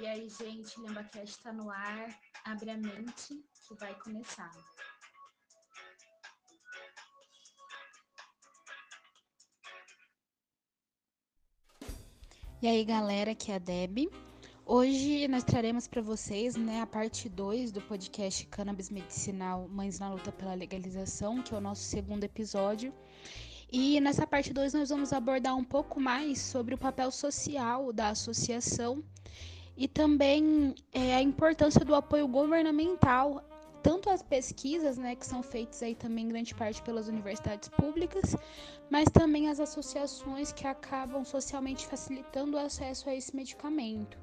E aí, gente, que está no ar. Abre a mente que vai começar. E aí, galera, aqui é a Deb. Hoje nós traremos para vocês né, a parte 2 do podcast Cannabis Medicinal Mães na Luta pela Legalização, que é o nosso segundo episódio. E nessa parte 2 nós vamos abordar um pouco mais sobre o papel social da associação e também é, a importância do apoio governamental, tanto as pesquisas, né, que são feitas aí também em grande parte pelas universidades públicas, mas também as associações que acabam socialmente facilitando o acesso a esse medicamento.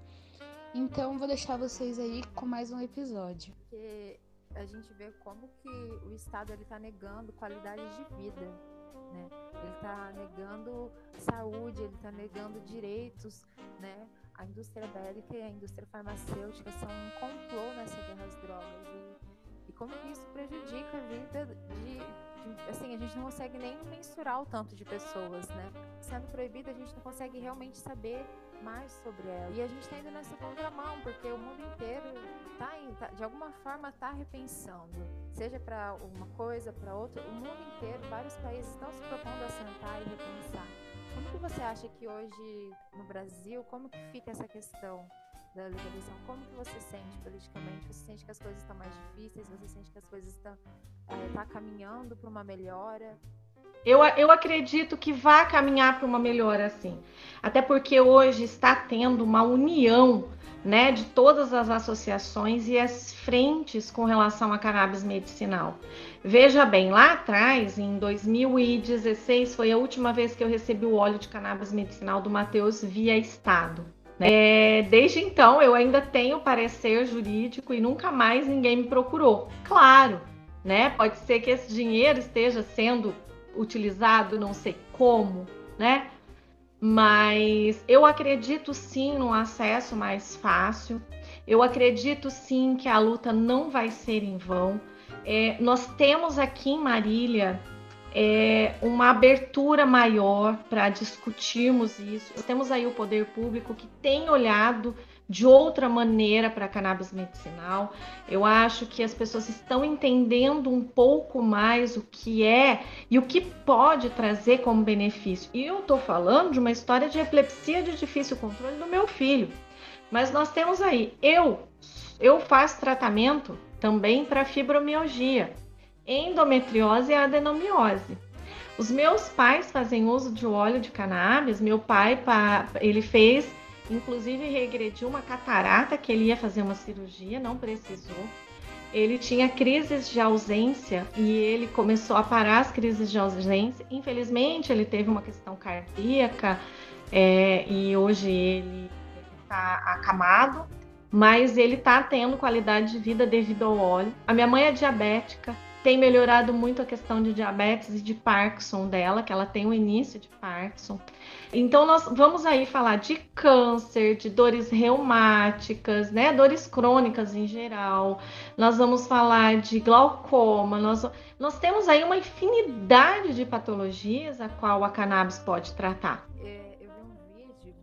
Então, vou deixar vocês aí com mais um episódio. Porque a gente vê como que o Estado ele está negando qualidade de vida, né? Ele está negando saúde, ele está negando direitos, né? A indústria bélica e a indústria farmacêutica são um complô nessa guerra às drogas. E, e como isso prejudica a vida de, de, assim a gente não consegue nem mensurar o tanto de pessoas né? Sendo proibida a gente não consegue realmente saber mais sobre ela. E a gente está indo nessa contramão porque o mundo inteiro tá, tá de alguma forma está repensando. Seja para uma coisa para outra o mundo inteiro vários países estão se propondo a sentar e repensar como que você acha que hoje no Brasil, como que fica essa questão da legalização? Como que você sente politicamente? Você sente que as coisas estão mais difíceis? Você sente que as coisas estão é, tá caminhando para uma melhora? Eu, eu acredito que vai caminhar para uma melhora, sim. Até porque hoje está tendo uma união né, de todas as associações e as frentes com relação a cannabis medicinal. Veja bem, lá atrás, em 2016, foi a última vez que eu recebi o óleo de cannabis medicinal do Matheus via Estado. Né? É, desde então, eu ainda tenho parecer jurídico e nunca mais ninguém me procurou. Claro, né? Pode ser que esse dinheiro esteja sendo utilizado, não sei como, né? Mas eu acredito sim no acesso mais fácil. Eu acredito sim que a luta não vai ser em vão. É, nós temos aqui em Marília é, uma abertura maior para discutirmos isso. Nós temos aí o poder público que tem olhado de outra maneira para cannabis medicinal. Eu acho que as pessoas estão entendendo um pouco mais o que é e o que pode trazer como benefício. E eu estou falando de uma história de epilepsia de difícil controle do meu filho. Mas nós temos aí, eu, eu faço tratamento também para fibromialgia, endometriose e adenomiose. Os meus pais fazem uso de óleo de cannabis. Meu pai, ele fez Inclusive regrediu uma catarata que ele ia fazer uma cirurgia, não precisou. Ele tinha crises de ausência e ele começou a parar as crises de ausência. Infelizmente, ele teve uma questão cardíaca é, e hoje ele está acamado, mas ele está tendo qualidade de vida devido ao óleo. A minha mãe é diabética, tem melhorado muito a questão de diabetes e de Parkinson dela, que ela tem o início de Parkinson. Então nós vamos aí falar de câncer, de dores reumáticas, né, dores crônicas em geral. Nós vamos falar de glaucoma. Nós, nós temos aí uma infinidade de patologias a qual a cannabis pode tratar. É, eu vi um vídeo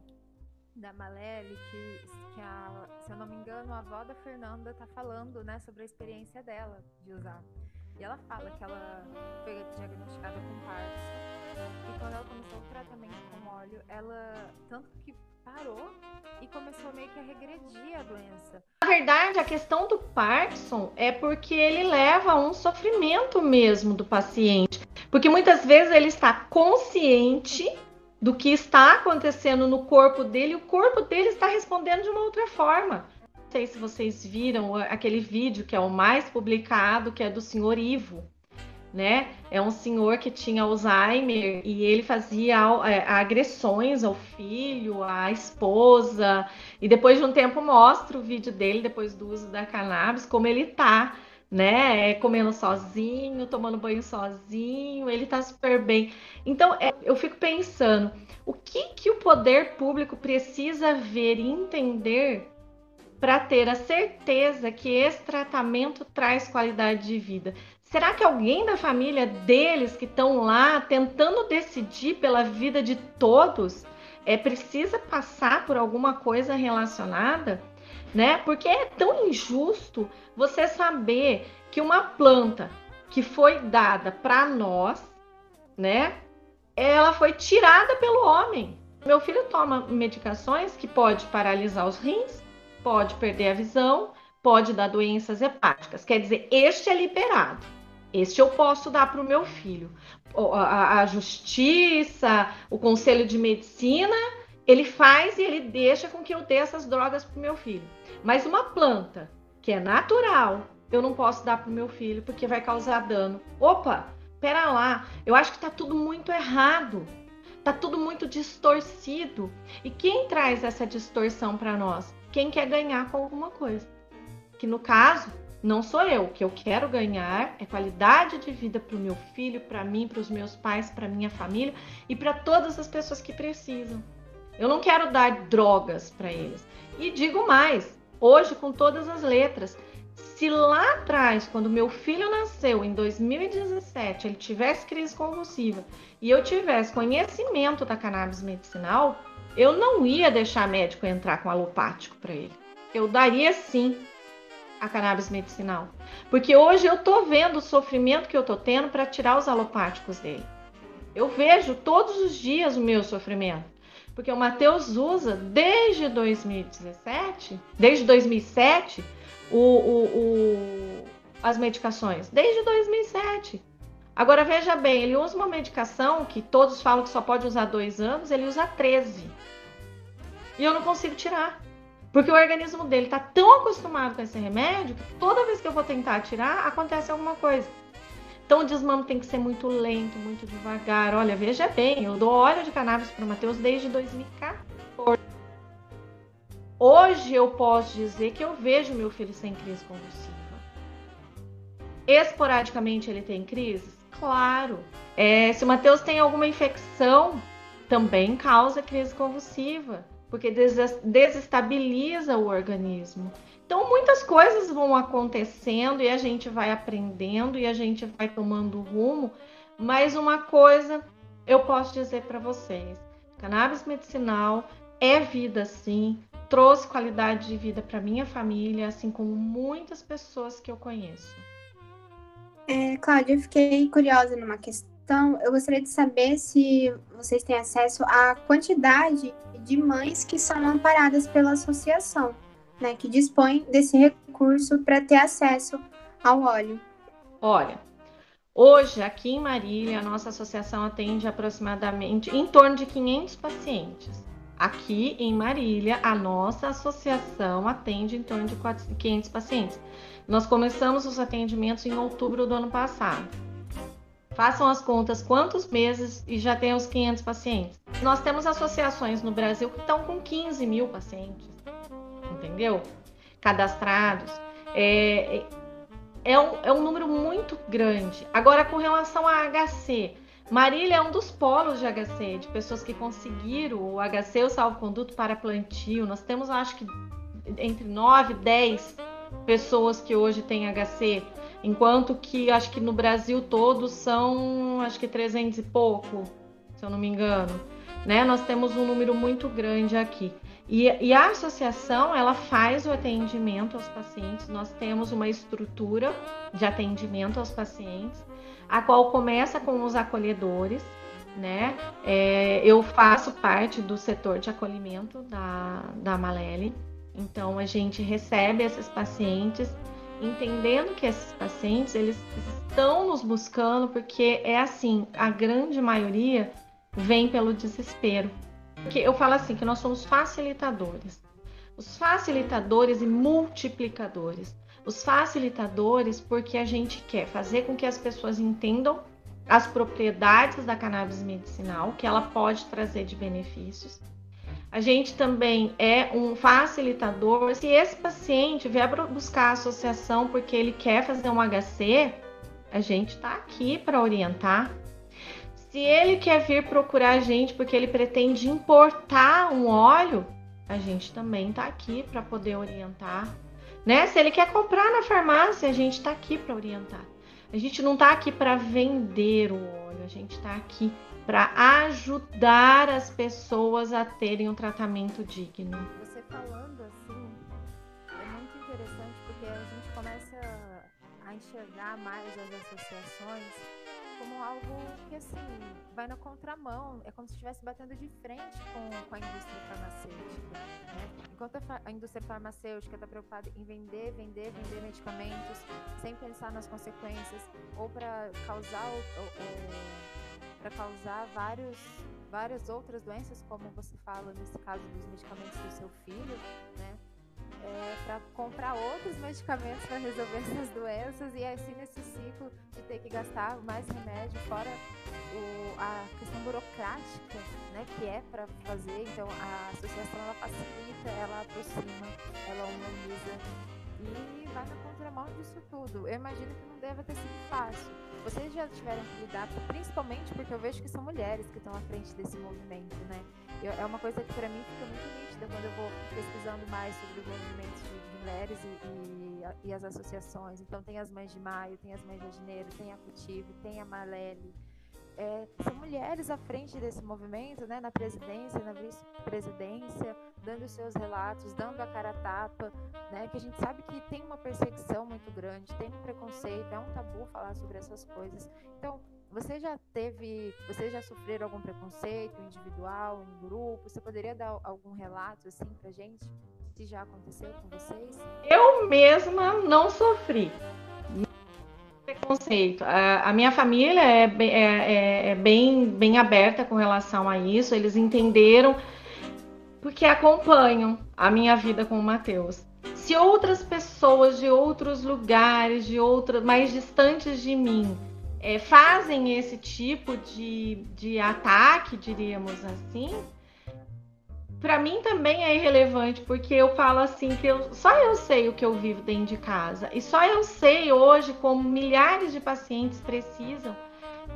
da Malele que, que a, se eu não me engano, a avó da Fernanda tá falando, né, sobre a experiência dela de usar. E ela fala que ela foi diagnosticada com Parkinson. E quando ela começou o tratamento com óleo, ela tanto que parou e começou meio que a regredir a doença. Na verdade, a questão do Parkinson é porque ele leva a um sofrimento mesmo do paciente. Porque muitas vezes ele está consciente do que está acontecendo no corpo dele, e o corpo dele está respondendo de uma outra forma sei se vocês viram aquele vídeo que é o mais publicado, que é do senhor Ivo, né? É um senhor que tinha Alzheimer e ele fazia é, agressões ao filho, à esposa, e depois de um tempo mostra o vídeo dele depois do uso da cannabis, como ele tá, né? É, comendo sozinho, tomando banho sozinho, ele tá super bem. Então, é, eu fico pensando, o que que o poder público precisa ver e entender para ter a certeza que esse tratamento traz qualidade de vida? Será que alguém da família deles que estão lá tentando decidir pela vida de todos é precisa passar por alguma coisa relacionada? né? Porque é tão injusto você saber que uma planta que foi dada para nós, né? Ela foi tirada pelo homem. Meu filho toma medicações que pode paralisar os rins, pode perder a visão, pode dar doenças hepáticas. Quer dizer, este é liberado. Este eu posso dar para o meu filho. A, a, justiça, o conselho de medicina, ele faz e ele deixa com que eu dê essas drogas para o meu filho. Mas uma planta que é natural, eu não posso dar para o meu filho porque vai causar dano. Opa, pera lá, eu acho que está tudo muito errado. Tá tudo muito distorcido. E quem traz essa distorção para nós? Quem quer ganhar com alguma coisa que no caso não sou eu. O que eu quero ganhar é qualidade de vida para o meu filho, para mim, para os meus pais, para minha família e para todas as pessoas que precisam. Eu não quero dar drogas para eles. E digo mais, hoje com todas as letras, se lá atrás, quando meu filho nasceu em 2017, ele tivesse crise convulsiva e eu tivesse conhecimento da cannabis medicinal, eu não ia deixar médico entrar com alopático para ele. Eu daria sim a cannabis medicinal. Porque hoje eu tô vendo o sofrimento que eu tô tendo para tirar os alopáticos dele. Eu vejo todos os dias o meu sofrimento. Porque o Matheus usa desde 2017, desde 2007, o, o, o, as medicações. Desde 2007. Agora veja bem, ele usa uma medicação que todos falam que só pode usar dois anos, ele usa 13. E eu não consigo tirar. Porque o organismo dele está tão acostumado com esse remédio que toda vez que eu vou tentar tirar, acontece alguma coisa. Então o desmame tem que ser muito lento, muito devagar. Olha, veja bem, eu dou óleo de cannabis para o Matheus desde 2014. Hoje eu posso dizer que eu vejo meu filho sem crise convulsiva. Esporadicamente ele tem crises? Claro. É, se o Matheus tem alguma infecção, também causa crise convulsiva porque desestabiliza o organismo. Então, muitas coisas vão acontecendo e a gente vai aprendendo e a gente vai tomando rumo, mas uma coisa eu posso dizer para vocês: cannabis medicinal é vida sim, trouxe qualidade de vida para minha família, assim como muitas pessoas que eu conheço. É, Cláudia, eu fiquei curiosa numa questão. Eu gostaria de saber se vocês têm acesso à quantidade de mães que são amparadas pela associação, né, que dispõe desse recurso para ter acesso ao óleo. Olha, hoje aqui em Marília, a nossa associação atende aproximadamente em torno de 500 pacientes. Aqui em Marília, a nossa associação atende em torno de 500 pacientes. Nós começamos os atendimentos em outubro do ano passado. Façam as contas quantos meses e já tem os 500 pacientes. Nós temos associações no Brasil que estão com 15 mil pacientes, entendeu? Cadastrados. É, é, é, um, é um número muito grande. Agora, com relação a HC, Marília é um dos polos de HC, de pessoas que conseguiram o HC, o salvo-conduto para plantio. Nós temos, acho que, entre 9 e 10 pessoas que hoje têm HC, enquanto que acho que no Brasil todo são, acho que 300 e pouco, se eu não me engano né? Nós temos um número muito grande aqui. E, e, a associação ela faz o atendimento aos pacientes. Nós temos uma estrutura de atendimento aos pacientes, a qual começa com os acolhedores, né? É, eu faço parte do setor de acolhimento da, da Malele, então a gente recebe esses pacientes, entendendo que esses pacientes eles estão nos buscando porque é assim, a grande maioria vem pelo desespero. Porque eu falo assim que nós somos facilitadores. Os facilitadores e multiplicadores. Os facilitadores porque a gente quer fazer com que as pessoas entendam as propriedades da cannabis medicinal, que ela pode trazer de benefícios. A gente também é um facilitador. Se esse paciente vier buscar a associação porque ele quer fazer um HC, a gente está aqui para orientar, se ele quer vir procurar a gente porque ele pretende importar um óleo, a gente também está aqui para poder orientar. Né? Se ele quer comprar na farmácia, a gente está aqui para orientar. A gente não está aqui para vender o óleo, a gente está aqui para ajudar as pessoas a terem um tratamento digno. Você falando assim é muito interessante porque a gente começa a enxergar mais as associações como algo que assim vai na contramão, é como se estivesse batendo de frente com, com a indústria farmacêutica. Né? Enquanto a, a indústria farmacêutica está preocupada em vender, vender, vender medicamentos, sem pensar nas consequências, ou para causar para causar vários várias outras doenças, como você fala nesse caso dos medicamentos do seu filho, né? É, para comprar outros medicamentos para resolver essas doenças e assim nesse ciclo de ter que gastar mais remédio, fora o, a questão burocrática né, que é para fazer. Então a associação ela facilita, ela aproxima, ela humaniza e vai na contramão disso tudo. Eu imagino que não deva ter sido fácil. Vocês já tiveram que lidar, principalmente porque eu vejo que são mulheres que estão à frente desse movimento, né? Eu, é uma coisa que para mim fica muito nítida quando eu vou pesquisando mais sobre os movimentos de, mulheres e, e, e, as associações. Então tem as Mães de Maio, tem as Mães de Janeiro, tem a Cultive, tem a Malele. É, são mulheres à frente desse movimento, né, na presidência, na vice-presidência, dando seus relatos, dando a cara a tapa, né, que a gente sabe que tem uma perseguição muito grande, tem um preconceito, é um tabu falar sobre essas coisas. Então, você já teve, você já sofreram algum preconceito individual, em grupo? Você poderia dar algum relato assim pra gente? Se já aconteceu com vocês? Eu mesma não sofri preconceito. A, a, minha família é, é, é, é, bem, bem aberta com relação a isso. Eles entenderam porque acompanham a minha vida com o Matheus. Se outras pessoas de outros lugares, de outras mais distantes de mim, é, fazem esse tipo de, de ataque, diríamos assim, para mim também é irrelevante, porque eu falo assim que eu, só eu sei o que eu vivo dentro de casa. E só eu sei hoje como milhares de pacientes precisam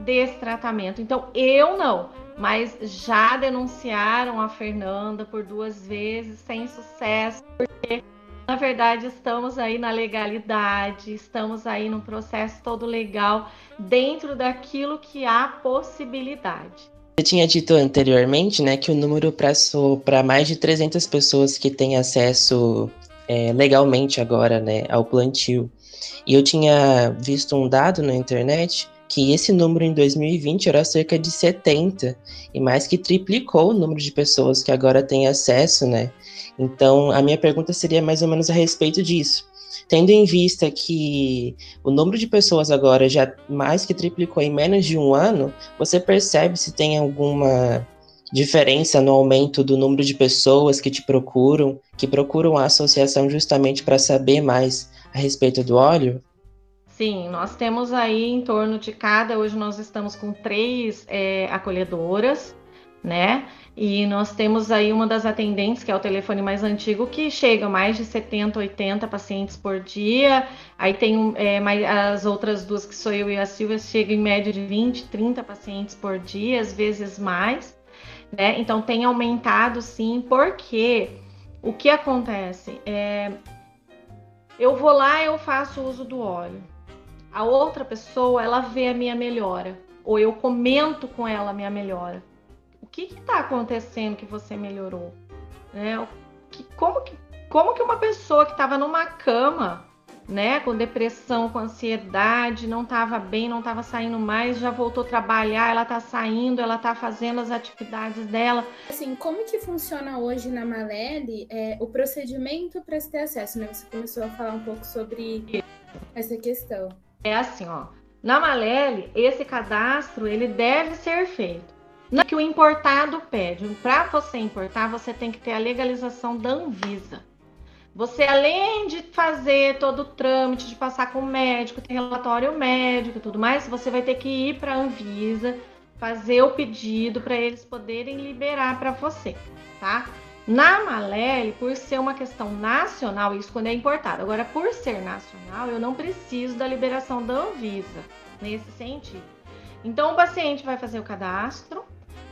desse tratamento. Então, eu não, mas já denunciaram a Fernanda por duas vezes sem sucesso, porque na verdade, estamos aí na legalidade, estamos aí no processo todo legal, dentro daquilo que há possibilidade. Você tinha dito anteriormente, né, que o número passou para mais de 300 pessoas que têm acesso é, legalmente agora, né, ao plantio. E eu tinha visto um dado na internet que esse número em 2020 era cerca de 70 e mais que triplicou o número de pessoas que agora têm acesso, né, então, a minha pergunta seria mais ou menos a respeito disso. Tendo em vista que o número de pessoas agora já mais que triplicou em menos de um ano, você percebe se tem alguma diferença no aumento do número de pessoas que te procuram, que procuram a associação justamente para saber mais a respeito do óleo? Sim, nós temos aí em torno de cada, hoje nós estamos com três é, acolhedoras, né? E nós temos aí uma das atendentes, que é o telefone mais antigo, que chega mais de 70, 80 pacientes por dia. Aí tem é, mais, as outras duas, que sou eu e a Silvia, chega em média de 20, 30 pacientes por dia, às vezes mais. Né? Então tem aumentado sim, porque o que acontece? É, eu vou lá, eu faço uso do óleo. A outra pessoa, ela vê a minha melhora. Ou eu comento com ela a minha melhora que está acontecendo que você melhorou? Né? Que, como, que, como que uma pessoa que estava numa cama, né, com depressão, com ansiedade, não estava bem, não estava saindo mais, já voltou a trabalhar, ela está saindo, ela está fazendo as atividades dela. Assim, como que funciona hoje na Malele é, o procedimento para se ter acesso? Né? Você começou a falar um pouco sobre essa questão. É assim, ó. Na Malele, esse cadastro ele deve ser feito não é que o importado pede. Para você importar, você tem que ter a legalização da Anvisa. Você, além de fazer todo o trâmite, de passar com o médico, ter relatório médico e tudo mais, você vai ter que ir para a Anvisa, fazer o pedido para eles poderem liberar para você, tá? Na Malele, por ser uma questão nacional, isso quando é importado. Agora, por ser nacional, eu não preciso da liberação da Anvisa nesse sentido. Então, o paciente vai fazer o cadastro,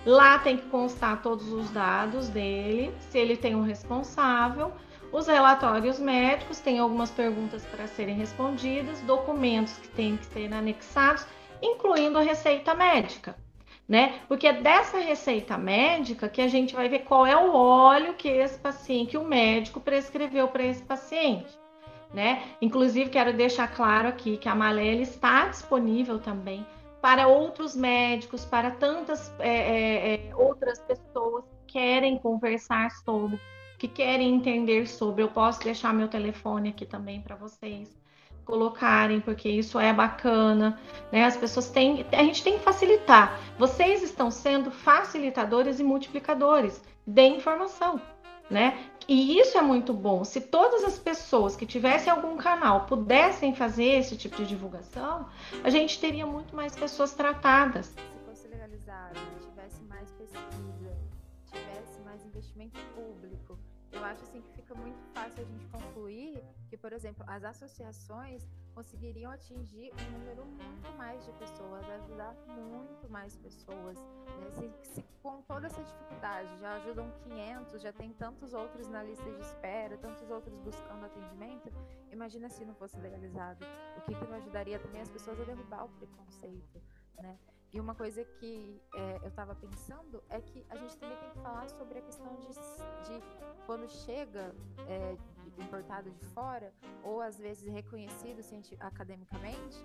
Lá tem que constar todos os dados dele, se ele tem um responsável, os relatórios médicos, tem algumas perguntas para serem respondidas, documentos que têm que ser anexados, incluindo a receita médica, né? Porque é dessa receita médica que a gente vai ver qual é o óleo que esse paciente, que o médico prescreveu para esse paciente. né? Inclusive, quero deixar claro aqui que a Malele está disponível também para outros médicos, para tantas é, é, é, outras pessoas que querem conversar sobre, que querem entender sobre. Eu posso deixar meu telefone aqui também para vocês colocarem, porque isso é bacana, né? As pessoas têm, a gente tem que facilitar. Vocês estão sendo facilitadores e multiplicadores de informação, né? E isso é muito bom. Se todas as pessoas que tivessem algum canal pudessem fazer esse tipo de divulgação, a gente teria muito mais pessoas tratadas. Se fosse legalizado, tivesse mais pesquisa, tivesse mais investimento público, eu acho assim que fica muito fácil a gente concluir que, por exemplo, as associações conseguiriam atingir um número muito mais de pessoas, ajudar muito mais pessoas. Né? Se, se, com toda essa dificuldade já ajudam 500, já tem tantos outros na lista de espera, tantos outros buscando atendimento, imagina se não fosse legalizado. O que, que não ajudaria também as pessoas a derrubar o preconceito, né? E uma coisa que é, eu estava pensando é que a gente também tem que falar sobre a questão de, de quando chega é, importado de fora, ou às vezes reconhecido academicamente,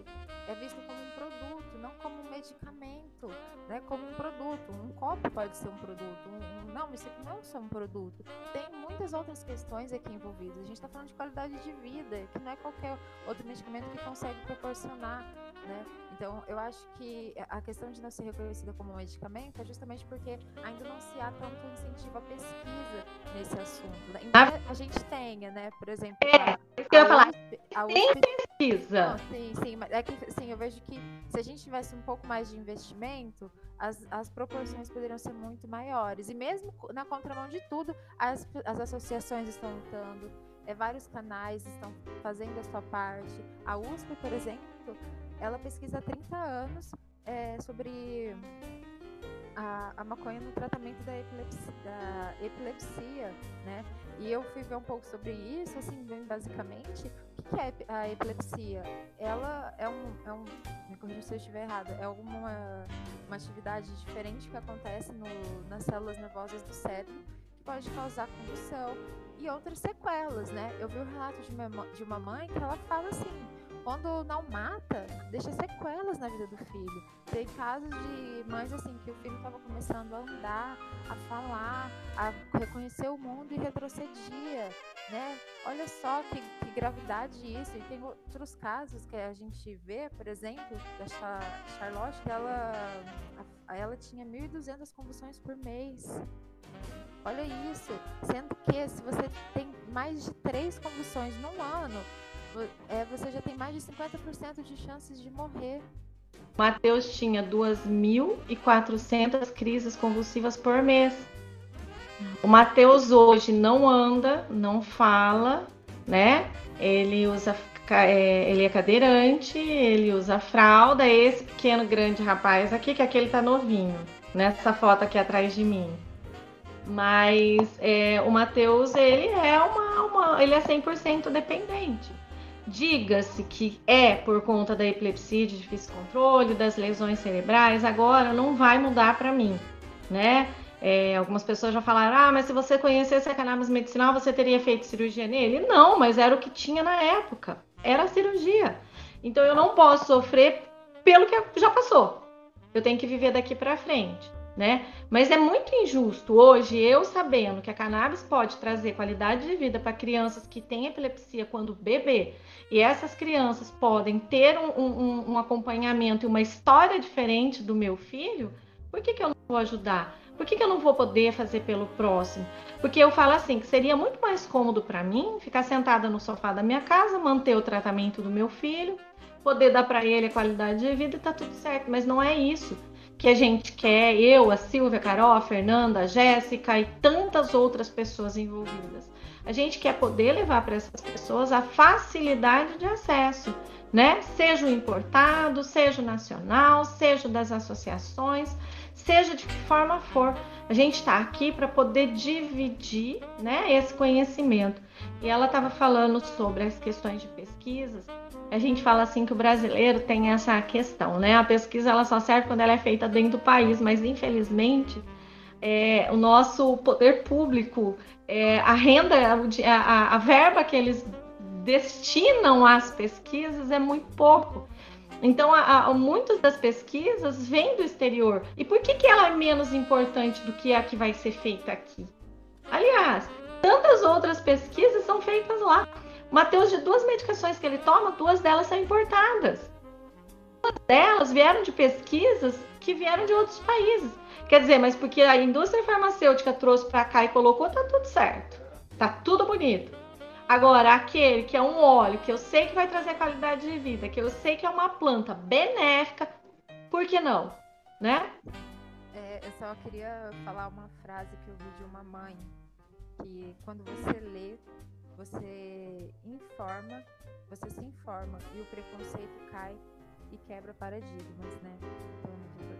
é visto como um produto, não como um medicamento, né? como um produto. Um copo pode ser um produto, um, um, não, isso aqui não é só um produto. Tem muitas outras questões aqui envolvidas. A gente está falando de qualidade de vida, que não é qualquer outro medicamento que consegue proporcionar. Né? Então, eu acho que a questão de não ser reconhecida como medicamento é justamente porque ainda não se há tanto incentivo à pesquisa nesse assunto. Né? Embora a gente tenha, né, por exemplo. É, isso que eu ia falar. USP, Tem pesquisa. Não, sim, sim, mas é que sim, eu vejo que se a gente tivesse um pouco mais de investimento, as, as proporções poderiam ser muito maiores. E mesmo na contramão de tudo, as, as associações estão lutando, é, vários canais estão fazendo a sua parte. A USP, por exemplo, ela pesquisa há 30 anos é, sobre a, a, maconha no tratamento da epilepsia, da epilepsia, né? E eu fui ver um pouco sobre isso, assim, bem basicamente. O que é a epilepsia? Ela é um, é um me corrija se eu estiver errada, é alguma uma atividade diferente que acontece no, nas células nervosas do cérebro que pode causar convulsão e outras sequelas, né? Eu vi o relato de uma, de uma mãe que ela fala assim, quando não mata, deixa sequelas na vida do filho. Tem casos de mães assim que o filho estava começando a andar, a falar, a reconhecer o mundo e retrocedia, né? Olha só que, que gravidade isso. E tem outros casos que a gente vê, por exemplo, da Charlotte, que ela, ela tinha 1.200 convulsões por mês. Olha isso, sendo que se você tem mais de três convulsões no ano, é, você já tem mais de 50% de chances de morrer. Mateus tinha 2.400 crises convulsivas por mês. O Mateus hoje não anda, não fala, né? Ele usa, é, ele é cadeirante, ele usa fralda. Esse pequeno grande rapaz aqui, que aquele tá novinho, nessa foto aqui atrás de mim. Mas é, o Mateus, ele é uma, uma ele é 100% dependente. Diga-se que é por conta da epilepsia de difícil controle, das lesões cerebrais, agora não vai mudar para mim, né? É, algumas pessoas já falaram, ah, mas se você conhecesse a cannabis medicinal, você teria feito cirurgia nele? Não, mas era o que tinha na época, era a cirurgia. Então eu não posso sofrer pelo que já passou. Eu tenho que viver daqui para frente né? Mas é muito injusto hoje eu sabendo que a cannabis pode trazer qualidade de vida para crianças que têm epilepsia quando bebê e essas crianças podem ter um, um, um, acompanhamento e uma história diferente do meu filho, por que, que eu não vou ajudar? Por que, que eu não vou poder fazer pelo próximo? Porque eu falo assim que seria muito mais cômodo para mim ficar sentada no sofá da minha casa, manter o tratamento do meu filho, poder dar para ele a qualidade de vida e tá tudo certo. Mas não é isso que a gente quer, eu, a Silvia, a Carol, a Fernanda, a Jéssica e tantas outras pessoas envolvidas. A gente quer poder levar para essas pessoas a facilidade de acesso, né? Seja o importado, seja o nacional, seja das associações, seja de que forma for. A gente está aqui para poder dividir né, esse conhecimento. E ela estava falando sobre as questões de pesquisas a gente fala assim que o brasileiro tem essa questão, né? A pesquisa ela só serve quando ela é feita dentro do país, mas infelizmente é, o nosso poder público, é, a renda, a, a, verba que eles destinam às pesquisas é muito pouco. Então, a, a, muitas das pesquisas vêm do exterior. E por que, que ela é menos importante do que a que vai ser feita aqui? Aliás, tantas outras pesquisas são feitas lá. Mateus, de duas medicações que ele toma, duas delas são importadas. Duas delas vieram de pesquisas que vieram de outros países. Quer dizer, mas porque a indústria farmacêutica trouxe para cá e colocou, tá tudo certo. Tá tudo bonito. Agora, aquele que é um óleo, que eu sei que vai trazer qualidade de vida, que eu sei que é uma planta benéfica, por que não? Né? É, eu só queria falar uma frase que eu vi de uma mãe, que quando você lê, você informa, você se informa e o preconceito cai e quebra paradigmas, né? Então.